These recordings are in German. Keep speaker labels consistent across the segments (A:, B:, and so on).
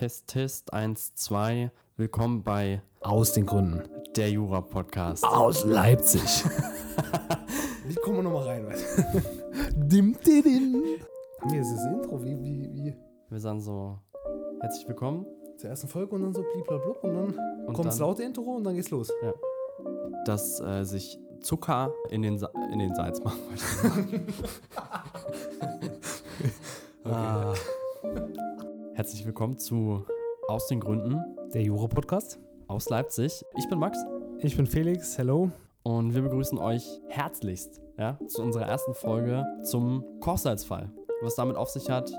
A: Test, Test, 1, 2. Willkommen bei
B: Aus den Gründen.
A: der Jura-Podcast.
B: Aus Leipzig. wie kommen wir nochmal rein? dim, dim, dim. Mir ist das Intro, wie, wie, wie
A: Wir sagen so, herzlich willkommen.
B: zur ersten Folge und dann so bliblablub und dann
A: Und
B: kommt das laute Intro und dann geht's los.
A: dass äh, sich Zucker in den, Sa in den Salz machen wollte. ah. Herzlich willkommen zu Aus den Gründen
B: Der Jura-Podcast.
A: aus Leipzig. Ich bin Max
B: Ich bin Felix, hello.
A: und wir begrüßen euch herzlichst ja, zu unserer ersten Folge zum Kochsalzfall. Was damit auf sich hat,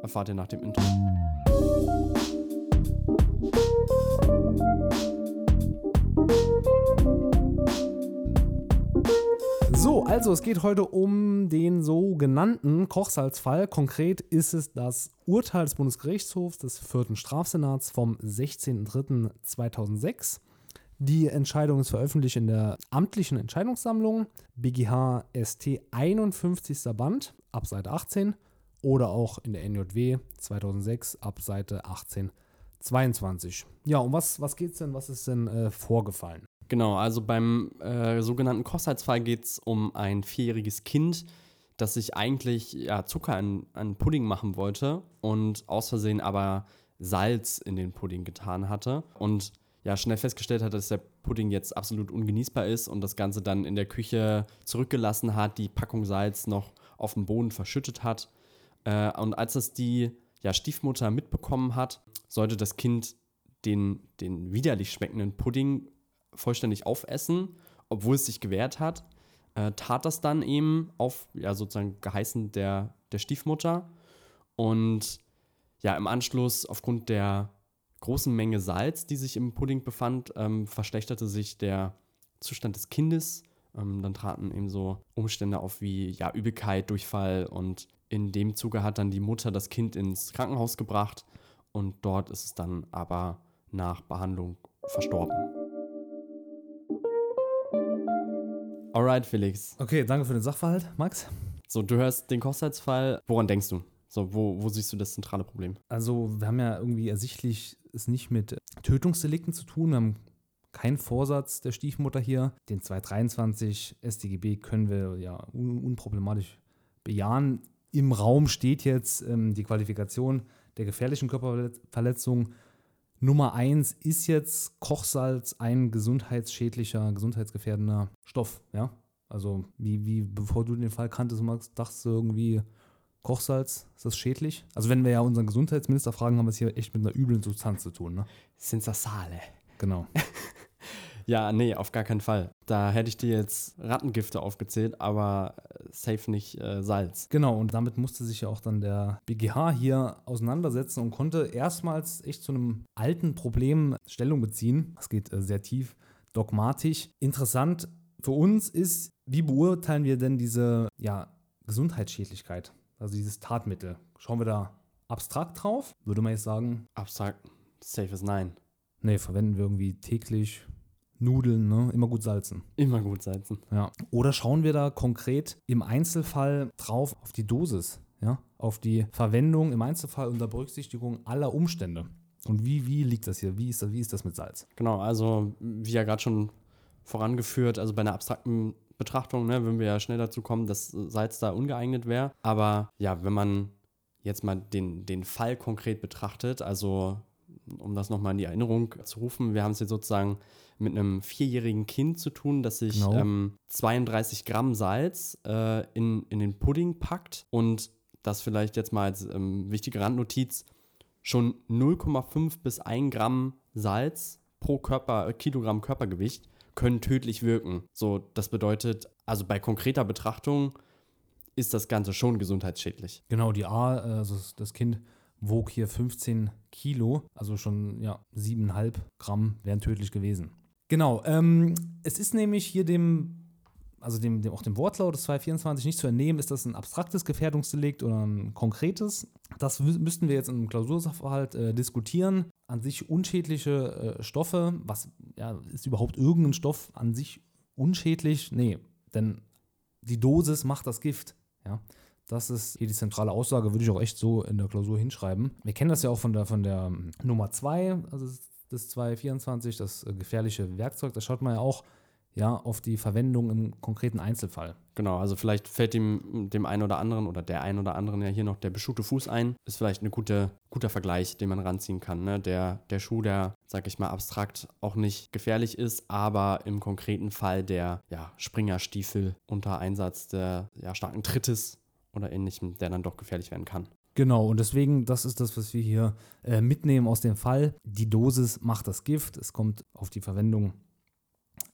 A: erfahrt ihr nach dem Intro.
B: So, also es geht heute um den sogenannten Kochsalzfall. Konkret ist es das Urteil des Bundesgerichtshofs des vierten Strafsenats vom 16.03.2006. Die Entscheidung ist veröffentlicht in der amtlichen Entscheidungssammlung BGH ST 51. Band ab Seite 18 oder auch in der NJW 2006 ab Seite 18 22. Ja, um was, was geht es denn? Was ist denn äh, vorgefallen?
A: Genau, also beim äh, sogenannten Kochsalzfall geht es um ein vierjähriges Kind, das sich eigentlich ja, Zucker an, an Pudding machen wollte und aus Versehen aber Salz in den Pudding getan hatte und ja schnell festgestellt hat, dass der Pudding jetzt absolut ungenießbar ist und das Ganze dann in der Küche zurückgelassen hat, die Packung Salz noch auf dem Boden verschüttet hat. Äh, und als es die ja, Stiefmutter mitbekommen hat, sollte das Kind den, den widerlich schmeckenden Pudding vollständig aufessen, obwohl es sich gewehrt hat, äh, tat das dann eben auf, ja, sozusagen geheißen der, der Stiefmutter. Und ja, im Anschluss, aufgrund der großen Menge Salz, die sich im Pudding befand, ähm, verschlechterte sich der Zustand des Kindes. Ähm, dann traten eben so Umstände auf wie ja, Übelkeit, Durchfall und in dem Zuge hat dann die Mutter das Kind ins Krankenhaus gebracht und dort ist es dann aber nach Behandlung verstorben. Alright, Felix.
B: Okay, danke für den Sachverhalt, Max.
A: So, du hörst den Kochsalzfall. Woran denkst du? So, wo, wo siehst du das zentrale Problem?
B: Also, wir haben ja irgendwie ersichtlich es nicht mit Tötungsdelikten zu tun. Wir haben keinen Vorsatz der Stiefmutter hier. Den 223 StGB können wir ja un unproblematisch bejahen. Im Raum steht jetzt ähm, die Qualifikation der gefährlichen Körperverletzung. Nummer eins ist jetzt Kochsalz ein gesundheitsschädlicher, gesundheitsgefährdender Stoff. Ja, also wie, wie bevor du den Fall kanntest, Max, dachtest du irgendwie, Kochsalz, ist das schädlich? Also wenn wir ja unseren Gesundheitsminister fragen, haben wir es hier echt mit einer üblen Substanz zu tun, ne?
A: Senza Sale.
B: Genau.
A: Ja, nee, auf gar keinen Fall. Da hätte ich dir jetzt Rattengifte aufgezählt, aber äh, safe nicht äh, Salz.
B: Genau, und damit musste sich ja auch dann der BGH hier auseinandersetzen und konnte erstmals echt zu einem alten Problem Stellung beziehen. Das geht äh, sehr tief, dogmatisch. Interessant für uns ist, wie beurteilen wir denn diese ja, Gesundheitsschädlichkeit, also dieses Tatmittel? Schauen wir da abstrakt drauf? Würde man jetzt sagen,
A: Abstrakt, safe ist nein.
B: nee, verwenden wir irgendwie täglich Nudeln, ne? immer gut salzen.
A: Immer gut salzen.
B: Ja. Oder schauen wir da konkret im Einzelfall drauf auf die Dosis, ja, auf die Verwendung im Einzelfall unter Berücksichtigung aller Umstände. Und wie, wie liegt das hier? Wie ist das, wie ist das mit Salz?
A: Genau, also wie ja gerade schon vorangeführt, also bei einer abstrakten Betrachtung, ne, würden wir ja schnell dazu kommen, dass Salz da ungeeignet wäre. Aber ja, wenn man jetzt mal den, den Fall konkret betrachtet, also um das nochmal in die Erinnerung zu rufen, wir haben es jetzt sozusagen mit einem vierjährigen Kind zu tun, das sich
B: Genau.
A: ähm, 32 Gramm Salz äh, in, in den Pudding packt und das vielleicht jetzt mal als ähm, wichtige Randnotiz, schon 0,5 bis 1 Gramm Salz pro Körper, äh, Kilogramm Körpergewicht können tödlich wirken. So, das bedeutet, also bei konkreter Betrachtung ist das Ganze schon gesundheitsschädlich.
B: Genau, die A, äh, also das- das Kind wog hier 15 Kilo, also schon ja, 7,5 Gramm wären tödlich gewesen. Genau, ähm, es ist nämlich hier dem, also dem, dem, auch dem Wortlaut des 224 nicht zu entnehmen, ist das ein abstraktes Gefährdungsdelikt oder ein konkretes. Das müssten wir jetzt im Klausursachverhalt äh, diskutieren. An sich unschädliche äh, Stoffe, was ja, ist überhaupt irgendein Stoff an sich unschädlich? Nee, denn die Dosis macht das Gift. Ja? Das ist hier die zentrale Aussage, würde ich auch echt so in der Klausur hinschreiben. Wir kennen das ja auch von der, von der ähm, Nummer 2, also das 224, das äh, gefährliche Werkzeug. Da schaut man ja auch ja, auf die Verwendung im konkreten Einzelfall.
A: Genau, also vielleicht fällt dem, dem einen oder anderen oder der einen oder anderen ja hier noch der beschuhte Fuß ein. Ist vielleicht ein gute, guter Vergleich, den man ranziehen kann. Ne? Der, der Schuh, der, sag ich mal, abstrakt auch nicht gefährlich ist, aber im konkreten Fall der ja, Springerstiefel unter Einsatz der ja, starken Trittes oder ähnlichem, der dann doch gefährlich werden kann.
B: Genau, und deswegen, das ist das, was wir hier äh, mitnehmen aus dem Fall. Die Dosis macht das Gift. Es kommt auf die Verwendung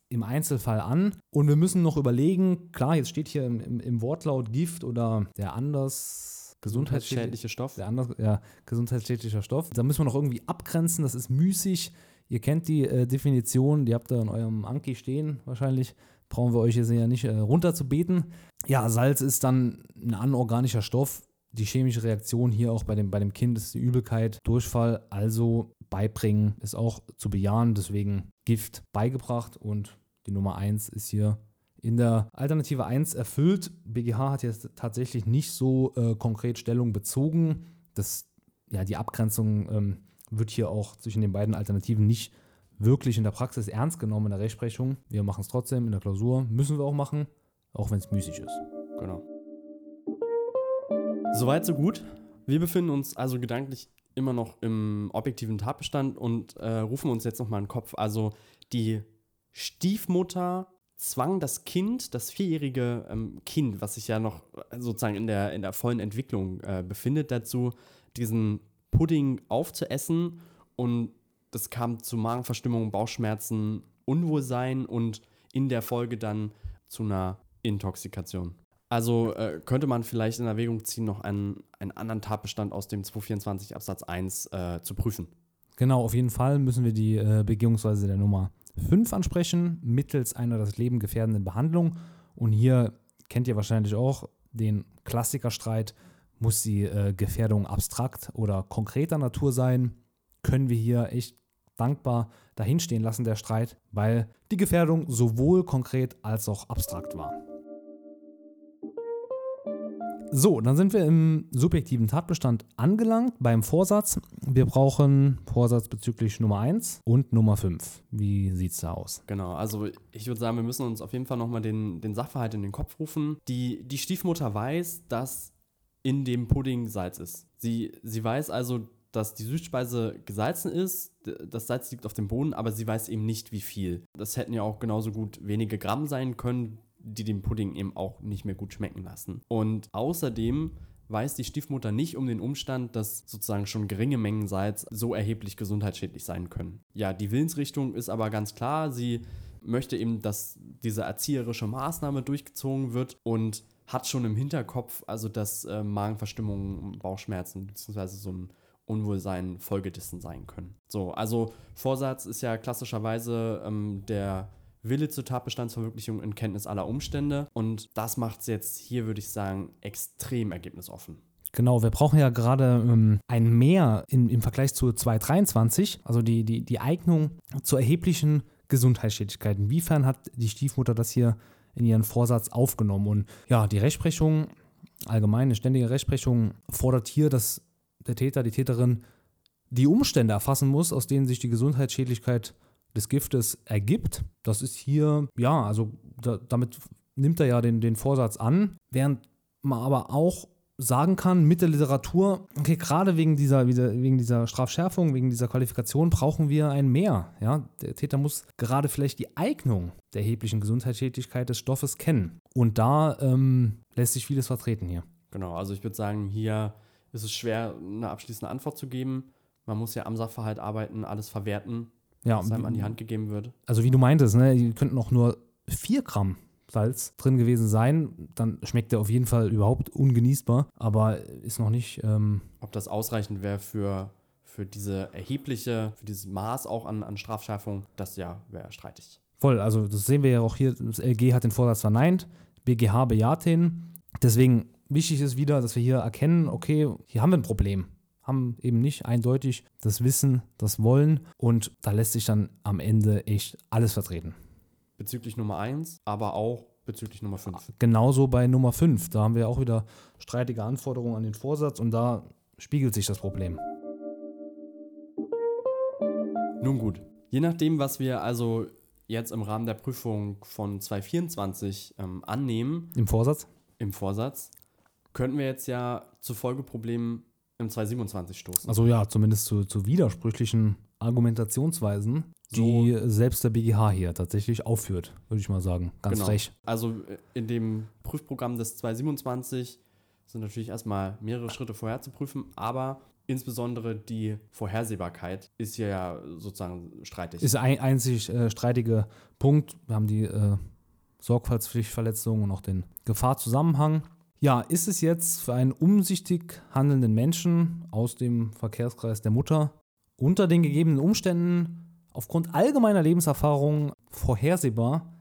B: im Einzelfall an. Und wir müssen noch überlegen, klar, jetzt steht hier im, im, im Wortlaut Gift oder der anders gesundheitsschädliche Stoff. Der anders, ja, gesundheitsschädlicher Stoff. Da müssen wir noch irgendwie abgrenzen, das ist müßig. Ihr kennt die äh, Definition, die habt ihr in eurem Anki stehen wahrscheinlich. Brauchen wir euch jetzt ja nicht äh, runterzubeten. Ja, Salz ist dann ein anorganischer Stoff. Die chemische Reaktion hier auch bei dem, bei dem Kind ist die Übelkeit, Durchfall, also beibringen ist auch zu bejahen. Deswegen Gift beigebracht und die Nummer 1 ist hier in der Alternative 1 erfüllt. BGH hat jetzt tatsächlich nicht so äh, konkret Stellung bezogen. Das, ja, die Abgrenzung ähm, wird hier auch zwischen den beiden Alternativen nicht wirklich in der Praxis ernst genommen in der Rechtsprechung. Wir machen es trotzdem in der Klausur, müssen wir auch machen, auch wenn es müßig ist.
A: Genau. Soweit, so gut. Wir befinden uns also gedanklich immer noch im objektiven Tatbestand und äh, rufen uns jetzt nochmal in den Kopf. Also die Stiefmutter zwang das Kind, das vierjährige ähm, Kind, was sich ja noch sozusagen in der, in der vollen Entwicklung äh, befindet, dazu, diesen Pudding aufzuessen. Und das kam zu Magenverstimmung, Bauchschmerzen, Unwohlsein und in der Folge dann zu einer Intoxikation. Also äh, könnte man vielleicht in Erwägung ziehen, noch einen, einen anderen Tatbestand aus dem 224 Absatz 1 äh, zu prüfen.
B: Genau, auf jeden Fall müssen wir die äh, Begehungsweise der Nummer 5 ansprechen, mittels einer das Leben gefährdenden Behandlung. Und hier kennt ihr wahrscheinlich auch den Klassikerstreit, muss die äh, Gefährdung abstrakt oder konkreter Natur sein? Können wir hier echt dankbar dahinstehen lassen, der Streit, weil die Gefährdung sowohl konkret als auch abstrakt war. So, dann sind wir im subjektiven Tatbestand angelangt beim Vorsatz. Wir brauchen Vorsatz bezüglich Nummer 1 und Nummer 5. Wie sieht es da aus?
A: Genau, also ich würde sagen, wir müssen uns auf jeden Fall nochmal den, den Sachverhalt in den Kopf rufen. Die, die Stiefmutter weiß, dass in dem Pudding Salz ist. Sie, sie weiß also, dass die Süßspeise gesalzen ist, das Salz liegt auf dem Boden, aber sie weiß eben nicht, wie viel. Das hätten ja auch genauso gut wenige Gramm sein können, die den Pudding eben auch nicht mehr gut schmecken lassen. Und außerdem weiß die Stiefmutter nicht um den Umstand, dass sozusagen schon geringe Mengen Salz so erheblich gesundheitsschädlich sein können. Ja, die Willensrichtung ist aber ganz klar. Sie möchte eben, dass diese erzieherische Maßnahme durchgezogen wird und hat schon im Hinterkopf, also dass äh, Magenverstimmungen, Bauchschmerzen bzw. so ein Unwohlsein Folgedessen sein können. So, also Vorsatz ist ja klassischerweise ähm, der Wille zur Tatbestandsverwirklichung in Kenntnis aller Umstände. Und das macht es jetzt hier, würde ich sagen, extrem ergebnisoffen.
B: Genau, wir brauchen ja gerade ähm, ein Mehr in, im Vergleich zu 223, also die, die, die Eignung zu erheblichen Gesundheitsschädigkeiten. Inwiefern hat die Stiefmutter das hier in ihren Vorsatz aufgenommen? Und ja, die Rechtsprechung, allgemein eine ständige Rechtsprechung, fordert hier, dass der Täter, die Täterin die Umstände erfassen muss, aus denen sich die Gesundheitsschädlichkeit des Giftes ergibt. Das ist hier, ja, also da, damit nimmt er ja den, den Vorsatz an, während man aber auch sagen kann mit der Literatur, okay, gerade wegen dieser, wegen dieser Strafschärfung, wegen dieser Qualifikation brauchen wir ein Mehr. Ja? Der Täter muss gerade vielleicht die Eignung der erheblichen Gesundheitsschädlichkeit des Stoffes kennen. Und da ähm, lässt sich vieles vertreten hier.
A: Genau, also ich würde sagen, hier ist es schwer, eine abschließende Antwort zu geben. Man muss ja am Sachverhalt arbeiten, alles verwerten ja, was einem an die Hand gegeben wird.
B: Also wie du meintest, ne, die könnten auch nur 4 Gramm Salz drin gewesen sein, dann schmeckt der auf jeden Fall überhaupt ungenießbar, aber ist noch nicht. Ähm
A: Ob das ausreichend wäre für, für diese erhebliche, für dieses Maß auch an, an Strafschärfung, das ja wäre streitig.
B: Voll, also das sehen wir ja auch hier, das LG hat den Vorsatz verneint, BGH bejaht den. Deswegen wichtig ist wieder, dass wir hier erkennen, okay, hier haben wir ein Problem haben eben nicht eindeutig das Wissen, das Wollen und da lässt sich dann am Ende echt alles vertreten.
A: Bezüglich Nummer 1, aber auch bezüglich Nummer 5.
B: Genauso bei Nummer 5. Da haben wir auch wieder streitige Anforderungen an den Vorsatz und da spiegelt sich das Problem.
A: Nun gut, je nachdem, was wir also jetzt im Rahmen der Prüfung von 2024 ähm, annehmen,
B: Im Vorsatz?
A: im Vorsatz, könnten wir jetzt ja zu Folgeproblemen im 2027 stoßen.
B: Also ja, zumindest zu, zu widersprüchlichen Argumentationsweisen, die selbst der BGH hier tatsächlich aufführt, würde ich mal sagen. Ganz
A: Genau.
B: frech.
A: Also äh, in dem Prüfprogramm des 2027 sind natürlich erstmal mehrere Schritte vorher zu prüfen, aber insbesondere die Vorhersehbarkeit ist hier ja sozusagen streitig.
B: Ist ein einzig äh, streitige Punkt. Wir haben die äh, Sorgfaltspflichtverletzung und auch den Gefahrzusammenhang. Ja, ist es jetzt für einen umsichtig handelnden Menschen aus dem Verkehrskreis der Mutter unter den gegebenen Umständen aufgrund allgemeiner Lebenserfahrung vorhersehbar,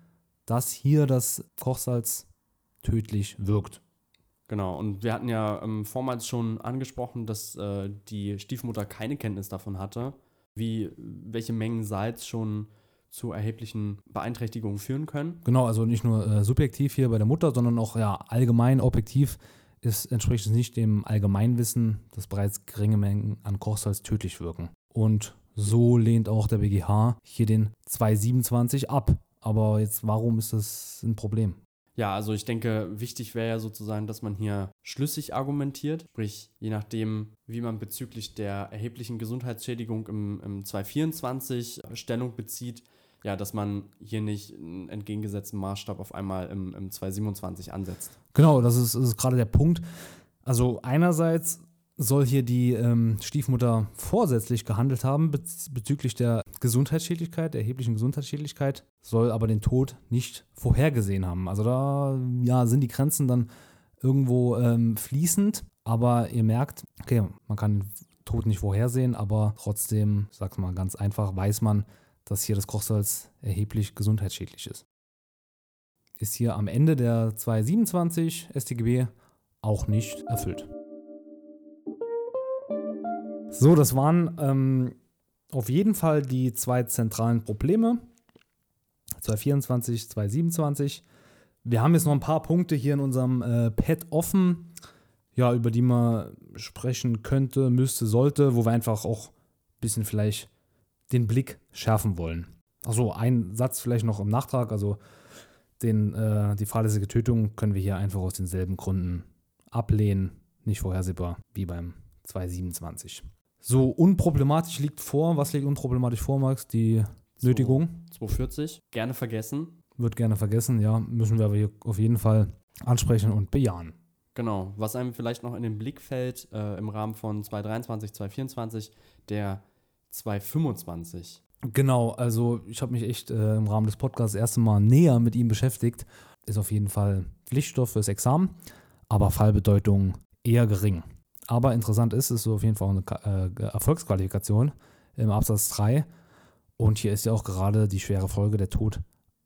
B: dass hier das Kochsalz tödlich wirkt?
A: Genau, und wir hatten ja ähm, vormals schon angesprochen, dass äh, die Stiefmutter keine Kenntnis davon hatte, wie welche Mengen Salz schon zu erheblichen Beeinträchtigungen führen können.
B: Genau, also nicht nur äh, subjektiv hier bei der Mutter, sondern auch ja, allgemein objektiv ist, entspricht es nicht dem Allgemeinwissen, dass bereits geringe Mengen an Kochsalz tödlich wirken. Und so lehnt auch der BGH hier den 227 ab. Aber jetzt, warum ist das ein Problem?
A: Ja, also ich denke, wichtig wäre ja sozusagen, dass man hier schlüssig argumentiert, sprich, je nachdem, wie man bezüglich der erheblichen Gesundheitsschädigung im, im 224 Stellung bezieht, ja, dass man hier nicht einen entgegengesetzten Maßstab auf einmal im, im 227 ansetzt.
B: Genau, das ist, ist gerade der Punkt. Also einerseits soll hier die ähm, Stiefmutter vorsätzlich gehandelt haben bez bezüglich der Gesundheitsschädlichkeit, der erheblichen Gesundheitsschädlichkeit, soll aber den Tod nicht vorhergesehen haben. Also da ja, sind die Grenzen dann irgendwo ähm, fließend, aber ihr merkt, okay, man kann den Tod nicht vorhersehen, aber trotzdem, sag's mal ganz einfach, weiß man, dass hier das Kochsalz erheblich gesundheitsschädlich ist. Ist hier am Ende der 227 StGB auch nicht erfüllt. So, das waren ähm, auf jeden Fall die zwei zentralen Probleme. 224, 227. Wir haben jetzt noch ein paar Punkte hier in unserem äh, Pad offen, ja, über die man sprechen könnte, müsste, sollte, wo wir einfach auch ein bisschen vielleicht den Blick schärfen wollen. Achso, ein Satz vielleicht noch im Nachtrag. Also den, äh, die fahrlässige Tötung können wir hier einfach aus denselben Gründen ablehnen. Nicht vorhersehbar wie beim 227. So, unproblematisch liegt vor. Was liegt unproblematisch vor, Max? Die Nötigung.
A: 240, gerne vergessen.
B: Wird gerne vergessen, ja. Müssen wir aber hier auf jeden Fall ansprechen und bejahen.
A: Genau, was einem vielleicht noch in den Blick fällt äh, im Rahmen von 223, 224, der 225.
B: Genau, also ich habe mich echt äh, im Rahmen des Podcasts das erste Mal näher mit ihm beschäftigt. Ist auf jeden Fall Pflichtstoff fürs Examen, aber Fallbedeutung eher gering. Aber interessant ist, es ist auf jeden Fall eine äh, Erfolgsqualifikation im Absatz 3. Und hier ist ja auch gerade die schwere Folge der Tod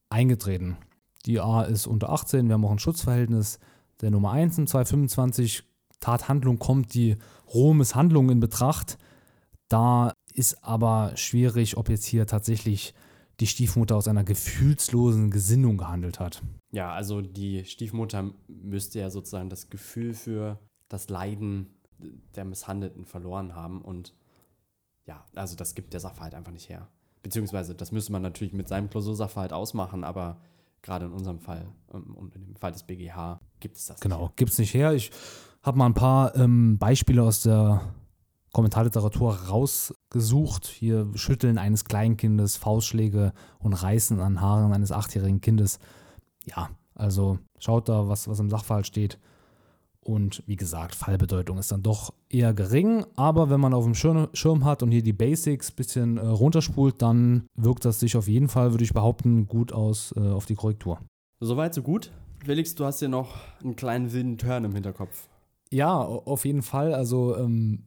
B: eingetreten. Die A ist unter 18, wir haben auch ein Schutzverhältnis der Nummer 1 im 225. Tathandlung kommt die rohe Misshandlung in Betracht. Da ist aber schwierig, ob jetzt hier tatsächlich die Stiefmutter aus einer gefühlslosen Gesinnung gehandelt hat.
A: Ja, also die Stiefmutter müsste ja sozusagen das Gefühl für das Leiden der Misshandelten verloren haben und ja, also das gibt der Sachverhalt einfach nicht her. Beziehungsweise das müsste man natürlich mit seinem Klausursachverhalt ausmachen, aber gerade in unserem Fall ähm, und in dem Fall des BGH gibt es das
B: Genau,
A: nicht.
B: gibt es nicht her. Ich habe mal ein paar ähm, Beispiele aus der Kommentarliteratur rausgesucht. Hier Schütteln eines Kleinkindes, Faustschläge und Reißen an Haaren eines achtjährigen Kindes. Ja, also schaut da, was, was im Sachverhalt steht. Und wie gesagt, Fallbedeutung ist dann doch eher gering. Aber wenn man auf dem Schirm, Schirm hat und hier die Basics ein bisschen äh, runterspult, dann wirkt das sich auf jeden Fall, würde ich behaupten, gut aus äh, auf die Korrektur.
A: Soweit, so gut. Felix, du hast hier noch einen kleinen wilden Turn im Hinterkopf.
B: Ja, au- auf jeden Fall. Also ähm,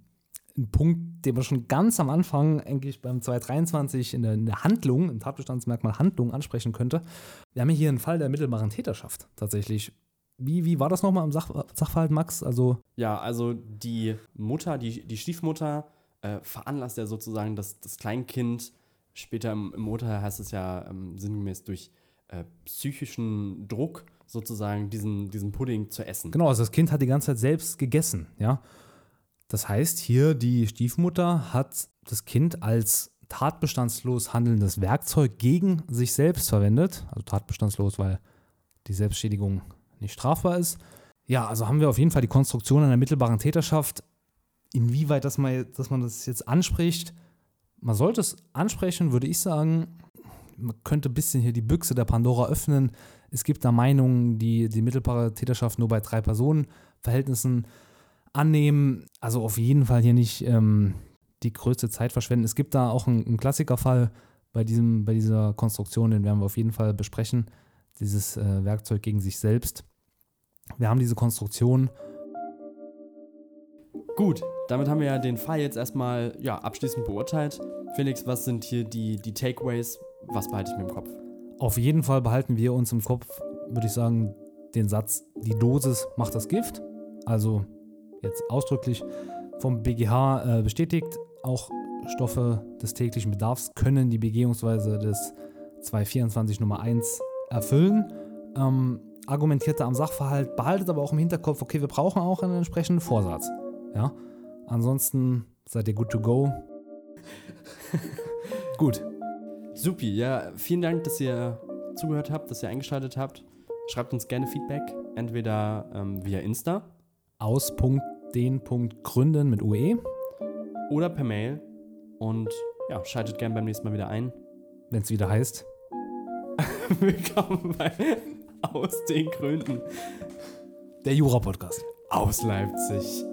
B: ein Punkt, den man schon ganz am Anfang eigentlich beim 223 in der, in der Handlung, im Tatbestandsmerkmal Handlung ansprechen könnte. Wir haben hier einen Fall der mittelbaren Täterschaft tatsächlich. Wie, wie war das nochmal im Sach, Sachverhalt, Max? Also,
A: Ja, also die Mutter, die, die Stiefmutter äh, veranlasst ja sozusagen das, das Kleinkind, später im, im Urteil heißt es ja ähm, sinngemäß durch äh, psychischen Druck sozusagen diesen, diesen Pudding zu essen.
B: Genau, also das Kind hat die ganze Zeit selbst gegessen, ja. Das heißt, hier die Stiefmutter hat das Kind als tatbestandslos handelndes Werkzeug gegen sich selbst verwendet. Also tatbestandslos, weil die Selbstschädigung nicht strafbar ist. Ja, also haben wir auf jeden Fall die Konstruktion einer mittelbaren Täterschaft. Inwieweit das mal, dass man das jetzt anspricht, man sollte es ansprechen, würde ich sagen. Man könnte ein bisschen hier die Büchse der Pandora öffnen. Es gibt da Meinungen, die die mittelbare Täterschaft nur bei drei Personen Verhältnissen annehmen. Also auf jeden Fall hier nicht ähm, die größte Zeit verschwenden. Es gibt da auch einen, einen Klassikerfall bei, diesem, bei dieser Konstruktion, den werden wir auf jeden Fall besprechen. Dieses äh, Werkzeug gegen sich selbst. Wir haben diese Konstruktion.
A: Gut, damit haben wir ja den Fall jetzt erstmal ja, abschließend beurteilt. Felix, was sind hier die, die Takeaways? Was behalte ich mir im Kopf?
B: Auf jeden Fall behalten wir uns im Kopf, würde ich sagen, den Satz, die Dosis macht das Gift. Also jetzt ausdrücklich vom BGH äh, bestätigt, auch Stoffe des täglichen Bedarfs können die Begehungsweise des 224 Nummer 1 erfüllen. Ähm, argumentierte am Sachverhalt, behaltet aber auch im Hinterkopf, okay, wir brauchen auch einen entsprechenden Vorsatz. Ja? Ansonsten seid ihr good to go.
A: Gut. Supi, ja, vielen Dank, dass ihr zugehört habt, dass ihr eingeschaltet habt. Schreibt uns gerne Feedback, entweder ähm, via Insta.
B: Aus.den.gründen mit UE.
A: Oder per Mail. Und ja, schaltet gerne beim nächsten Mal wieder ein.
B: Wenn es wieder heißt.
A: Willkommen bei Aus den Gründen.
B: Der Jura-Podcast.
A: Aus Leipzig.